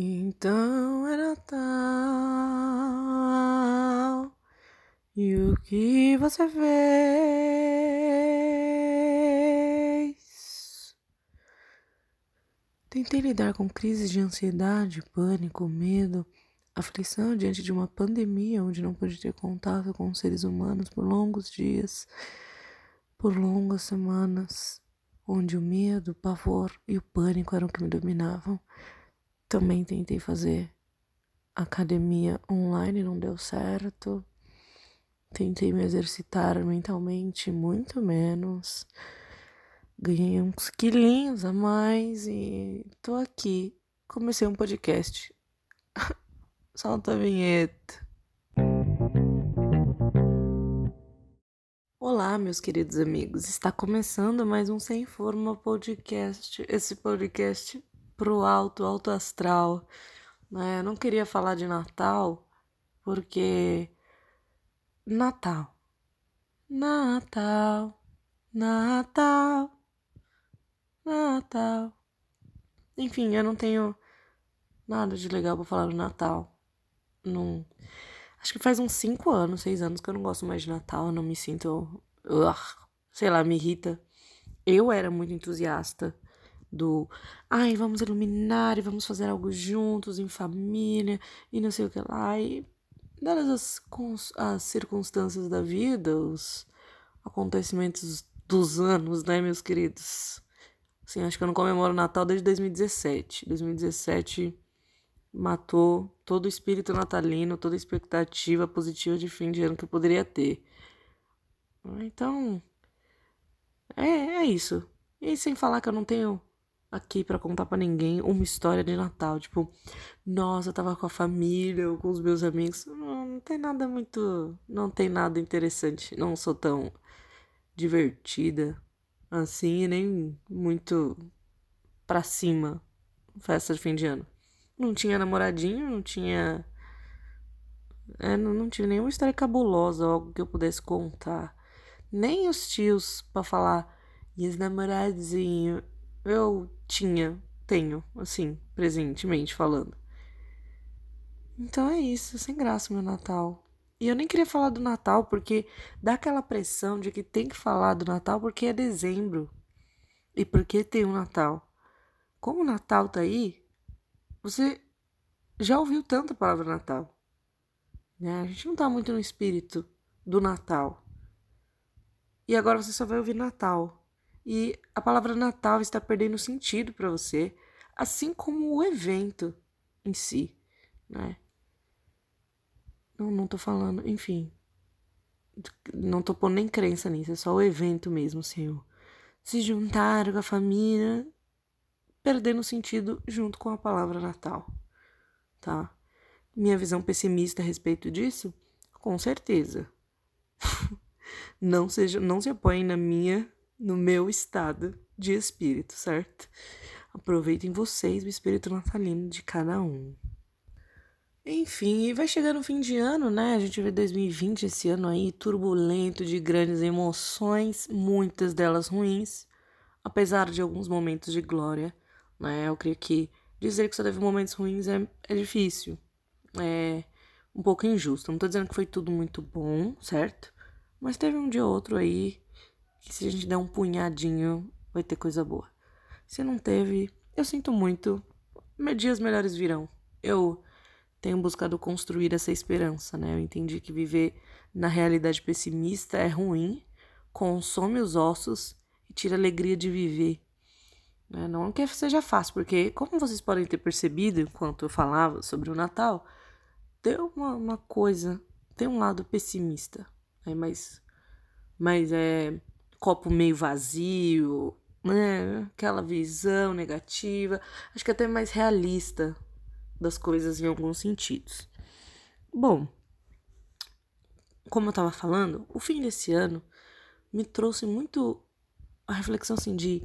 Então é Natal. E o que você fez? Tentei lidar com crises de ansiedade, pânico, medo, aflição diante de uma pandemia onde não pude ter contato com os seres humanos por longos dias, por longas semanas, onde o medo, o pavor e o pânico eram o que me dominavam. Também tentei fazer academia online, não deu certo. Tentei me exercitar mentalmente, muito menos. Ganhei uns quilinhos a mais e tô aqui. Comecei um podcast. Solta a vinheta. Olá, meus queridos amigos. Está começando mais um Sem Forma Podcast. Esse podcast pro alto, alto astral. Né? Eu não queria falar de Natal, porque. Natal. Natal. Natal. Natal. Enfim, eu não tenho nada de legal para falar do Natal. Não. Acho que faz uns 5 anos, 6 anos que eu não gosto mais de Natal. Eu não me sinto. sei lá, me irrita. Eu era muito entusiasta do ai, vamos iluminar e vamos fazer algo juntos, em família, e não sei o que lá. E dadas as, as circunstâncias da vida, os acontecimentos dos anos, né, meus queridos? Assim, acho que eu não comemoro Natal desde 2017. 2017 matou todo o espírito natalino, toda a expectativa positiva de fim de ano que eu poderia ter. Então, é, é isso. E sem falar que eu não tenho aqui para contar para ninguém uma história de Natal. Tipo, nossa, eu tava com a família ou com os meus amigos. Não, não tem nada muito. Não tem nada interessante. Não sou tão divertida assim, nem muito pra cima. Festa de fim de ano. Não tinha namoradinho, não tinha. É, não, não tive nenhuma história cabulosa, algo que eu pudesse contar. Nem os tios para falar. E os namoradinhos eu tinha, tenho, assim, presentemente falando. Então é isso, sem graça meu Natal. E eu nem queria falar do Natal porque dá aquela pressão de que tem que falar do Natal porque é dezembro. E porque tem o um Natal. Como o Natal tá aí, você já ouviu tanta palavra Natal. Né? A gente não tá muito no espírito do Natal. E agora você só vai ouvir Natal. E a palavra Natal está perdendo sentido para você, assim como o evento em si, né? Não, não tô falando, enfim. Não tô pondo nem crença nisso, é só o evento mesmo, senhor. Se juntar com a família, perdendo sentido junto com a palavra Natal, tá? Minha visão pessimista a respeito disso? Com certeza. não seja, não se apoiem na minha no meu estado de espírito, certo? Aproveitem vocês o espírito natalino de cada um. Enfim, vai chegando o fim de ano, né? A gente vê 2020 esse ano aí turbulento, de grandes emoções, muitas delas ruins, apesar de alguns momentos de glória, né? Eu creio que dizer que só teve momentos ruins é, é difícil, é um pouco injusto. Não tô dizendo que foi tudo muito bom, certo? Mas teve um dia ou outro aí que se a gente der um punhadinho, vai ter coisa boa. Se não teve, eu sinto muito. Dias melhores virão. Eu tenho buscado construir essa esperança, né? Eu entendi que viver na realidade pessimista é ruim, consome os ossos e tira a alegria de viver. Né? Não que seja fácil, porque, como vocês podem ter percebido enquanto eu falava sobre o Natal, tem uma, uma coisa, tem um lado pessimista, né? mas, mas é copo meio vazio, né? Aquela visão negativa. Acho que até mais realista das coisas em alguns sentidos. Bom, como eu tava falando, o fim desse ano me trouxe muito a reflexão assim de,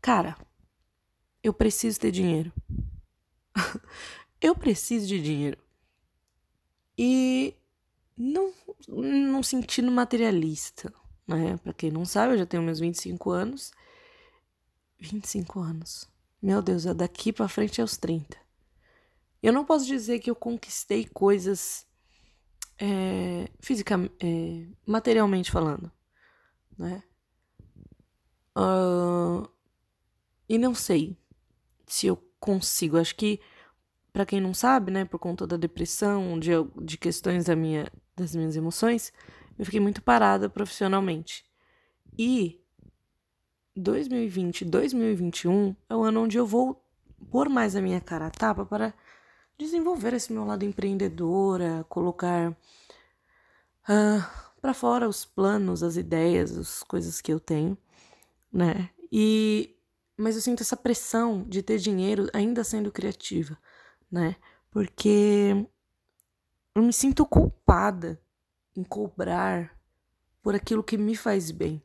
cara, eu preciso ter dinheiro. eu preciso de dinheiro. E não, não sentindo materialista né? Pra quem não sabe, eu já tenho meus 25 anos. 25 anos. Meu Deus, é daqui pra frente é os 30. Eu não posso dizer que eu conquistei coisas é, fisicamente, é, materialmente falando, né? Uh, e não sei se eu consigo. Acho que, para quem não sabe, né, por conta da depressão, de, de questões da minha, das minhas emoções, eu fiquei muito parada profissionalmente. E 2020, 2021 é o ano onde eu vou pôr mais a minha cara a tapa para desenvolver esse meu lado empreendedora, colocar uh, ah, para fora os planos, as ideias, as coisas que eu tenho, né? E mas eu sinto essa pressão de ter dinheiro ainda sendo criativa, né? Porque eu me sinto culpada em cobrar por aquilo que me faz bem,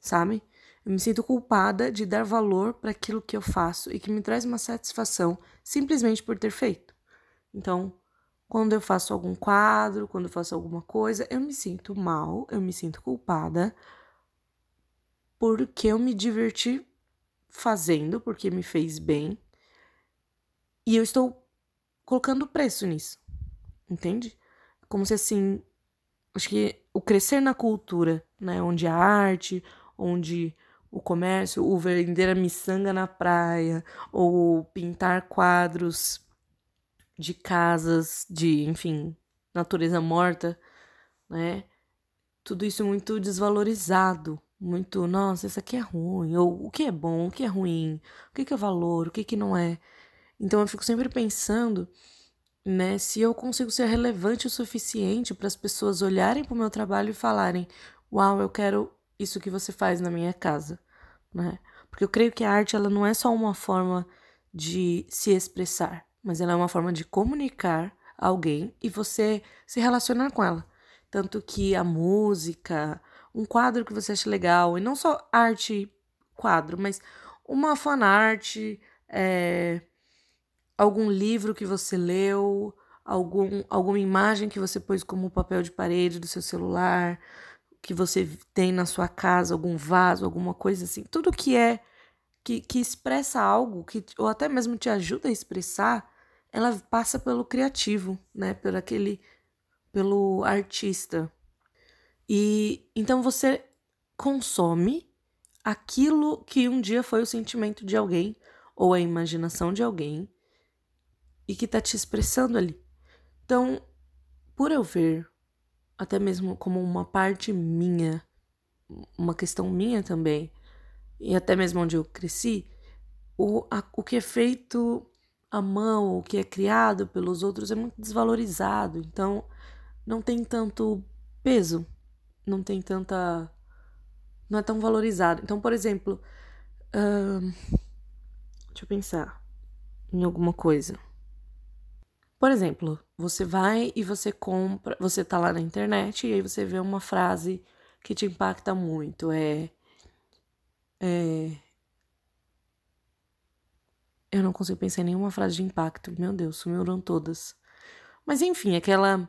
sabe? Eu me sinto culpada de dar valor para aquilo que eu faço e que me traz uma satisfação simplesmente por ter feito. Então, quando eu faço algum quadro, quando eu faço alguma coisa, eu me sinto mal, eu me sinto culpada porque eu me diverti fazendo, porque me fez bem. E eu estou colocando preço nisso. Entende? Como se assim, acho que o crescer na cultura, né, onde a arte, onde o comércio, o vender a miçanga na praia, ou pintar quadros de casas, de, enfim, natureza morta, né? Tudo isso muito desvalorizado, muito, nossa, isso aqui é ruim, ou o que é bom, o que é ruim, o que, que é valor, o que, que não é. Então eu fico sempre pensando, né, se eu consigo ser relevante o suficiente para as pessoas olharem para o meu trabalho e falarem: "Uau, eu quero isso que você faz na minha casa" né? Porque eu creio que a arte ela não é só uma forma de se expressar, mas ela é uma forma de comunicar alguém e você se relacionar com ela. Tanto que a música, um quadro que você acha legal, e não só arte quadro, mas uma fanart, é, algum livro que você leu, algum, alguma imagem que você pôs como papel de parede do seu celular, que você tem na sua casa, algum vaso, alguma coisa assim, tudo que é que, que expressa algo, que, ou até mesmo te ajuda a expressar, ela passa pelo criativo, né? Pelo aquele, pelo artista. E então você consome aquilo que um dia foi o sentimento de alguém ou a imaginação de alguém e que tá te expressando ali. Então, por eu ver até mesmo como uma parte minha, uma questão minha também, e até mesmo onde eu cresci, o, a, o que é feito à mão, o que é criado pelos outros é muito desvalorizado, então não tem tanto peso, não tem tanta. não é tão valorizado. Então, por exemplo, deixa eu pensar em alguma coisa. Por exemplo, você vai e você compra, você tá lá na internet e aí você vê uma frase que te impacta muito, é é eu não consigo pensar em nenhuma frase de impacto. Meu Deus, sumiram todas. Mas enfim, aquela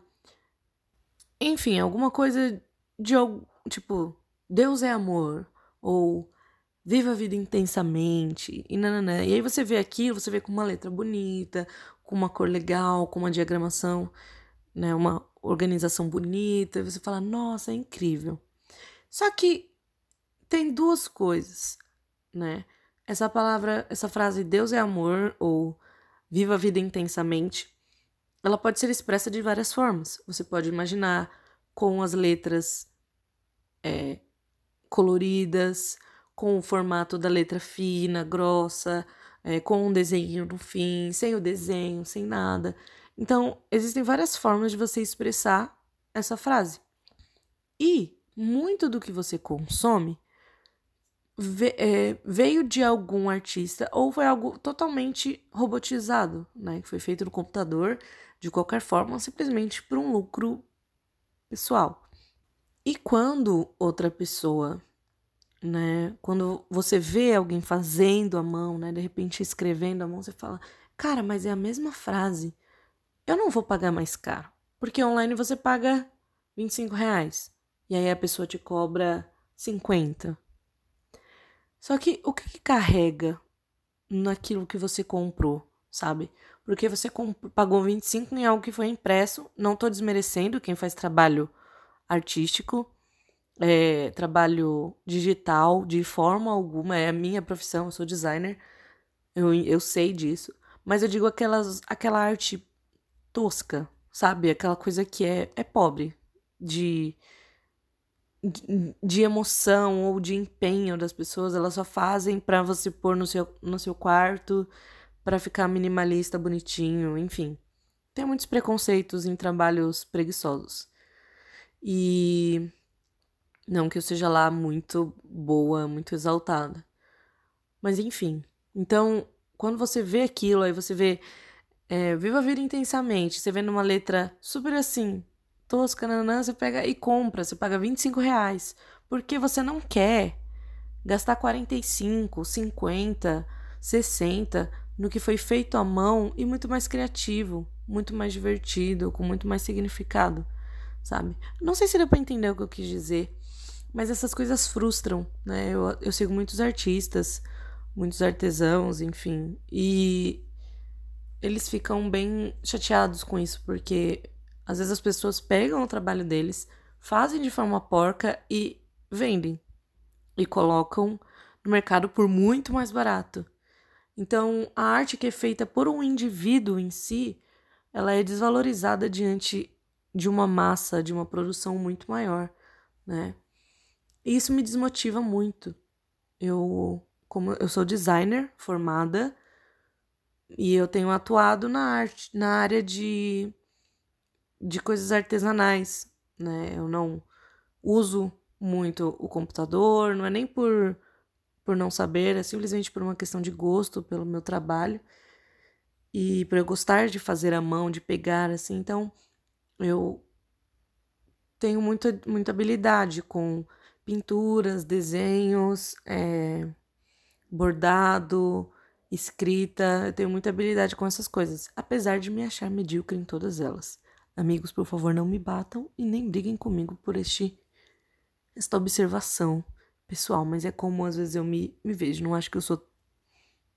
enfim, alguma coisa de tipo, Deus é amor ou viva a vida intensamente e nananã. E aí você vê aquilo, você vê com uma letra bonita, com uma cor legal, com uma diagramação, né, uma organização bonita, e você fala, nossa, é incrível. Só que tem duas coisas, né? Essa palavra, essa frase Deus é amor ou viva a vida intensamente, ela pode ser expressa de várias formas. Você pode imaginar com as letras é, coloridas, com o formato da letra fina, grossa, é, com um desenho no fim, sem o desenho, sem nada. Então, existem várias formas de você expressar essa frase. E muito do que você consome é, veio de algum artista ou foi algo totalmente robotizado, né? Que foi feito no computador, de qualquer forma, simplesmente por um lucro pessoal. E quando outra pessoa né? Quando você vê alguém fazendo a mão, né? De repente escrevendo a mão, você fala, cara, mas é a mesma frase. Eu não vou pagar mais caro. Porque online você paga 25 reais. E aí a pessoa te cobra 50. Só que o que, que carrega naquilo que você comprou, sabe? porque você pagou 25 em algo que foi impresso. Não tô desmerecendo quem faz trabalho artístico, é, trabalho digital, de forma alguma. É a minha profissão, eu sou designer. Eu, eu sei disso. Mas eu digo aquelas, aquela arte tosca, sabe? Aquela coisa que é, é pobre. De, de, de emoção ou de empenho das pessoas. Elas só fazem para você pôr no seu, no seu quarto para ficar minimalista, bonitinho, enfim. Tem muitos preconceitos em trabalhos preguiçosos. E não que eu seja lá muito boa, muito exaltada. Mas enfim. Então, quando você vê aquilo, aí você vê é, Viva a Vida Intensamente, você vê numa letra super assim, tosca, nanã, você pega e compra, você paga 25 reais. Porque você não quer gastar 45, 50, 60 no que foi feito à mão e muito mais criativo, muito mais divertido, com muito mais significado, sabe? Não sei se deu para entender o que eu quis dizer, mas essas coisas frustram, né? Eu, eu sigo muitos artistas, muitos artesãos, enfim, e eles ficam bem chateados com isso, porque às vezes as pessoas pegam o trabalho deles, fazem de forma porca e vendem e colocam no mercado por muito mais barato. Então, a arte que é feita por um indivíduo em si, ela é desvalorizada diante de uma massa, de uma produção muito maior, né? E isso me desmotiva muito. Eu, como eu sou designer formada e eu tenho atuado na arte, na área de de coisas artesanais, né? Eu não uso muito o computador, não é nem por por não saber, é simplesmente por uma questão de gosto pelo meu trabalho e por eu gostar de fazer a mão, de pegar assim. Então, eu tenho muita, muita habilidade com pinturas, desenhos, é, bordado, escrita. Eu tenho muita habilidade com essas coisas, apesar de me achar medíocre em todas elas. Amigos, por favor, não me batam e nem briguem comigo por este esta observação pessoal, mas é como às vezes eu me, me vejo. Não acho que eu sou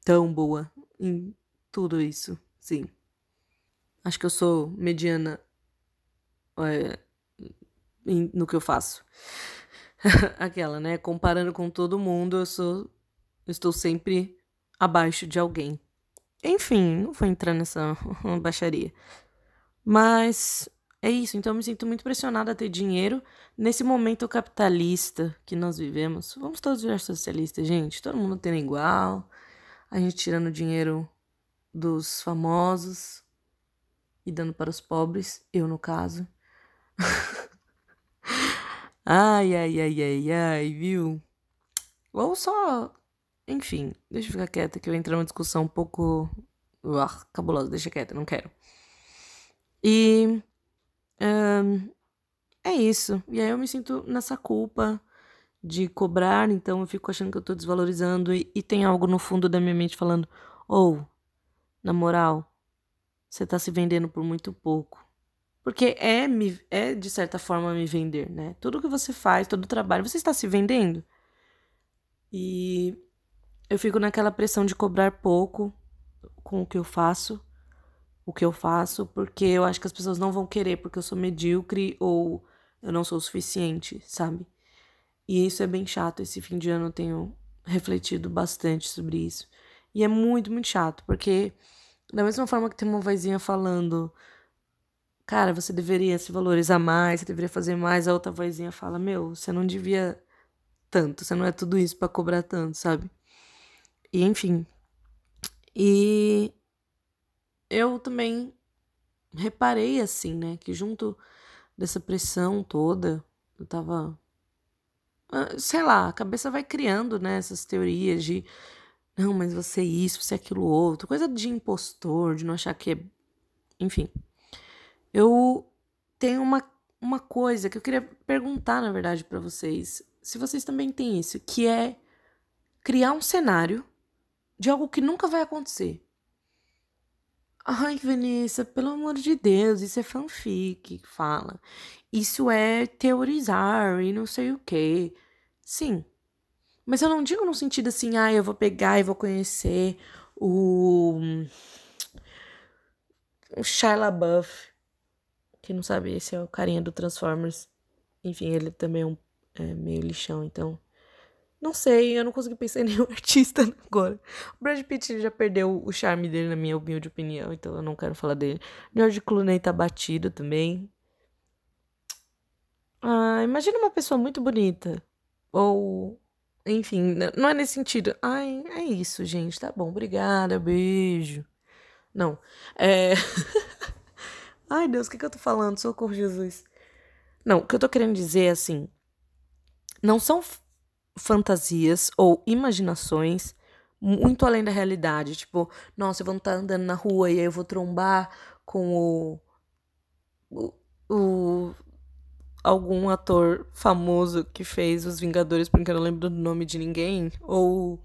tão boa em tudo isso, sim. Acho que eu sou mediana é, no que eu faço. Aquela, né? Comparando com todo mundo, eu sou. Estou sempre abaixo de alguém. Enfim, não vou entrar nessa baixaria. Mas é isso, então eu me sinto muito pressionada a ter dinheiro nesse momento capitalista que nós vivemos. Vamos todos virar socialistas, gente. Todo mundo tendo igual. A gente tirando dinheiro dos famosos e dando para os pobres. Eu, no caso. ai, ai, ai, ai, ai, viu? Ou só. Enfim, deixa eu ficar quieta que eu entrar numa discussão um pouco. Uah, cabulosa, deixa quieta, não quero. E um, é isso. E aí eu me sinto nessa culpa de cobrar, então eu fico achando que eu tô desvalorizando e, e tem algo no fundo da minha mente falando: ou, oh, na moral, você tá se vendendo por muito pouco. Porque é, me, é, de certa forma, me vender, né? Tudo que você faz, todo o trabalho, você está se vendendo. E eu fico naquela pressão de cobrar pouco com o que eu faço o que eu faço, porque eu acho que as pessoas não vão querer porque eu sou medíocre ou eu não sou o suficiente, sabe? E isso é bem chato. Esse fim de ano eu tenho refletido bastante sobre isso. E é muito, muito chato, porque da mesma forma que tem uma vozinha falando, cara, você deveria se valorizar mais, você deveria fazer mais, a outra vozinha fala, meu, você não devia tanto, você não é tudo isso para cobrar tanto, sabe? E enfim. E eu também reparei assim, né, que junto dessa pressão toda, eu tava ah, sei lá, a cabeça vai criando, né, essas teorias de não, mas você é isso, você é aquilo outro, coisa de impostor, de não achar que é, enfim. Eu tenho uma uma coisa que eu queria perguntar, na verdade, para vocês, se vocês também têm isso, que é criar um cenário de algo que nunca vai acontecer. Ai, Vanessa, pelo amor de Deus, isso é fanfic fala. Isso é teorizar e não sei o quê. Sim. Mas eu não digo no sentido assim, ah, eu vou pegar e vou conhecer o. o Shia LaBeouf. Quem não sabe, esse é o carinha do Transformers. Enfim, ele também é, um, é meio lixão, então. Não sei, eu não consegui pensar em nenhum artista agora. O Brad Pitt já perdeu o charme dele, na minha humilde opinião, então eu não quero falar dele. George Clooney tá batido também. Ah, imagina uma pessoa muito bonita. Ou. Enfim, não é nesse sentido. Ai, é isso, gente. Tá bom, obrigada, beijo. Não. É. Ai, Deus, o que, que eu tô falando? Socorro, Jesus. Não, o que eu tô querendo dizer é assim. Não são fantasias ou imaginações muito além da realidade. Tipo, nossa, eu vou estar andando na rua e aí eu vou trombar com o, o, o algum ator famoso que fez Os Vingadores, porque eu não lembro do nome de ninguém, ou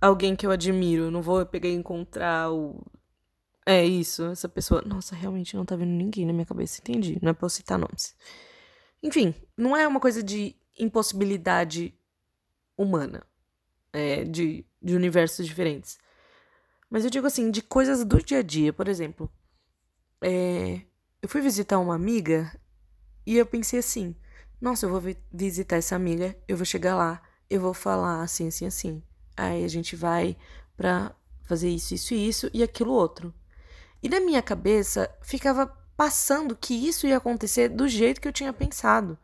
alguém que eu admiro. Não vou pegar e encontrar o. É isso, essa pessoa. Nossa, realmente não tá vendo ninguém na minha cabeça, entendi. Não é pra eu citar nomes. Enfim, não é uma coisa de impossibilidade humana, é, de, de universos diferentes. Mas eu digo assim, de coisas do dia a dia, por exemplo. É, eu fui visitar uma amiga e eu pensei assim: nossa, eu vou visitar essa amiga, eu vou chegar lá, eu vou falar assim, assim, assim. Aí a gente vai pra fazer isso, isso e isso e aquilo outro. E na minha cabeça ficava passando que isso ia acontecer do jeito que eu tinha pensado.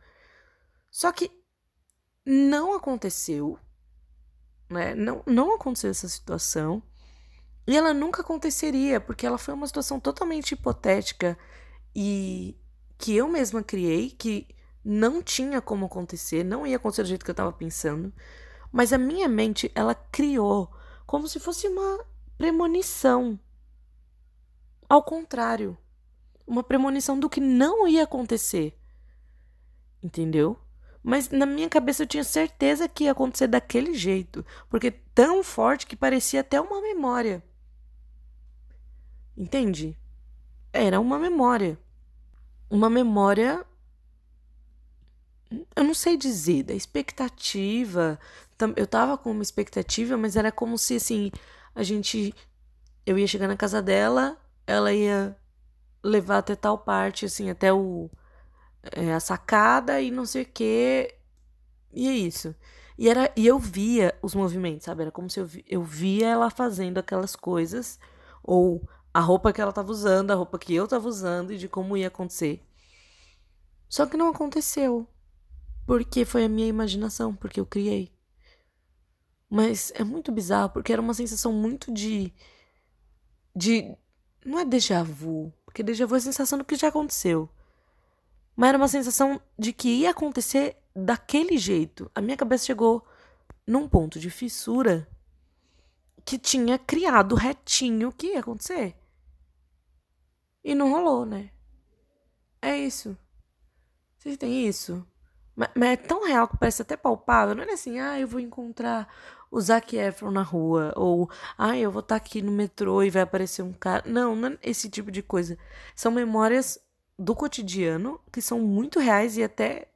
Só que não aconteceu, né? Não, não aconteceu essa situação. E ela nunca aconteceria, porque ela foi uma situação totalmente hipotética e que eu mesma criei, que não tinha como acontecer, não ia acontecer do jeito que eu estava pensando, mas a minha mente, ela criou como se fosse uma premonição. Ao contrário, uma premonição do que não ia acontecer. Entendeu? Mas na minha cabeça eu tinha certeza que ia acontecer daquele jeito, porque tão forte que parecia até uma memória. Entende? Era uma memória uma memória. Eu não sei dizer, da expectativa. Eu tava com uma expectativa, mas era como se assim, a gente. Eu ia chegar na casa dela, ela ia levar até tal parte, assim, até o. É, a sacada e não sei o quê. E é isso. E, era, e eu via os movimentos, sabe? Era como se eu, eu via ela fazendo aquelas coisas, ou a roupa que ela estava usando, a roupa que eu estava usando e de como ia acontecer. Só que não aconteceu. Porque foi a minha imaginação, porque eu criei. Mas é muito bizarro, porque era uma sensação muito de. de. Não é déjà vu, porque déjà vu é a sensação do que já aconteceu. Mas era uma sensação de que ia acontecer daquele jeito. A minha cabeça chegou num ponto de fissura que tinha criado retinho o que ia acontecer. E não rolou, né? É isso. Vocês têm isso? Mas, mas, é tão real que parece até palpável. Não é assim, ah, eu vou encontrar o Zac Efron na rua. Ou, ah, eu vou estar tá aqui no metrô e vai aparecer um cara. Não, não é esse tipo de coisa. São memórias do cotidiano que são muito reais e até.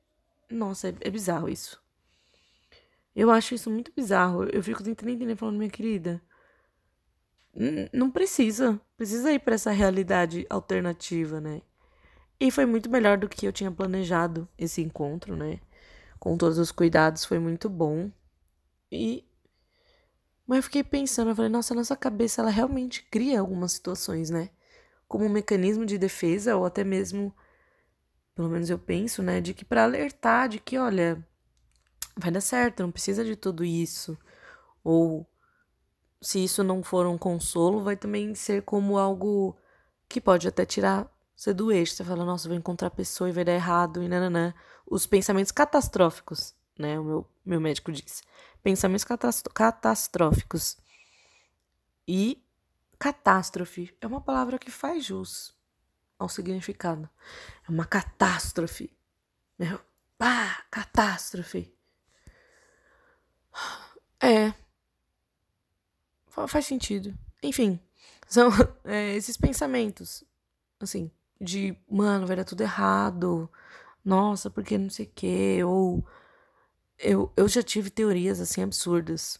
Nossa, é, é bizarro isso. Eu acho isso muito bizarro. Eu fico tentando entender falando, minha querida. Não precisa. Precisa ir para essa realidade alternativa, né? E foi muito melhor do que eu tinha planejado esse encontro, né? Com todos os cuidados, foi muito bom. E. Mas eu fiquei pensando, eu falei, nossa, a nossa cabeça, ela realmente cria algumas situações, né? Como um mecanismo de defesa, ou até mesmo, pelo menos eu penso, né? De que para alertar de que, olha, vai dar certo, não precisa de tudo isso. Ou se isso não for um consolo, vai também ser como algo que pode até tirar você do eixo. Você fala, nossa, vou encontrar a pessoa e vai dar errado e nananã. Os pensamentos catastróficos, né? O meu, meu médico disse. Pensamentos catastróficos. E catástrofe é uma palavra que faz jus ao significado. É uma catástrofe. Meu, pá, catástrofe. É. Faz sentido. Enfim, são é, esses pensamentos. Assim, de, mano, vai dar tudo errado. Nossa, porque não sei o quê. Ou eu, eu já tive teorias assim absurdas.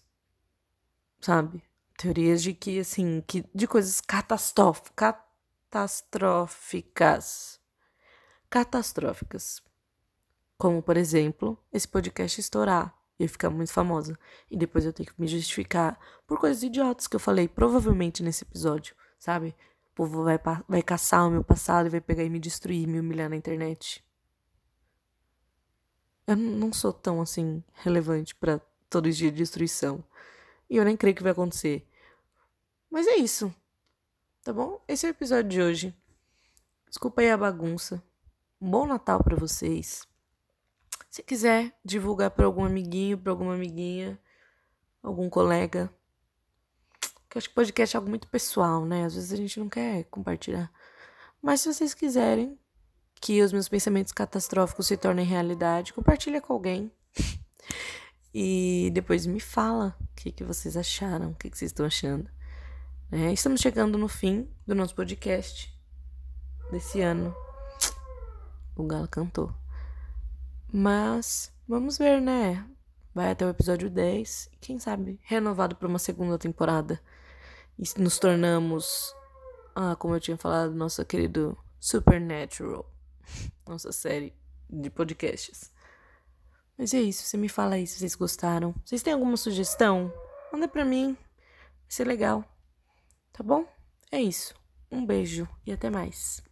Sabe? Teorias de que, assim, que, de coisas catastróficas. catastróficas. Como, por exemplo, esse podcast estourar e ficar muito famosa. E depois eu tenho que me justificar por coisas idiotas que eu falei, provavelmente nesse episódio, sabe? O povo vai, vai caçar o meu passado e vai pegar e me destruir, me humilhar na internet. Eu não sou tão assim relevante para todo dia de destruição. E eu nem creio que vai acontecer. Mas é isso. Tá bom? Esse é o episódio de hoje. Desculpa aí a bagunça. Um bom Natal para vocês. Se quiser divulgar para algum amiguinho, para alguma amiguinha, algum colega. Que eu acho que podcast é algo muito pessoal, né? Às vezes a gente não quer compartilhar. Mas se vocês quiserem que os meus pensamentos catastróficos se tornem realidade, compartilha com alguém. e depois me fala o que, que vocês acharam, o que, que vocês estão achando. É, estamos chegando no fim do nosso podcast desse ano. O Galo cantou. Mas vamos ver, né? Vai até o episódio 10. Quem sabe renovado para uma segunda temporada. E nos tornamos, ah, como eu tinha falado, nosso querido Supernatural. Nossa série de podcasts. Mas é isso. Você me fala aí se vocês gostaram. Vocês têm alguma sugestão? Manda pra mim. Vai ser legal. Tá bom? É isso. Um beijo e até mais.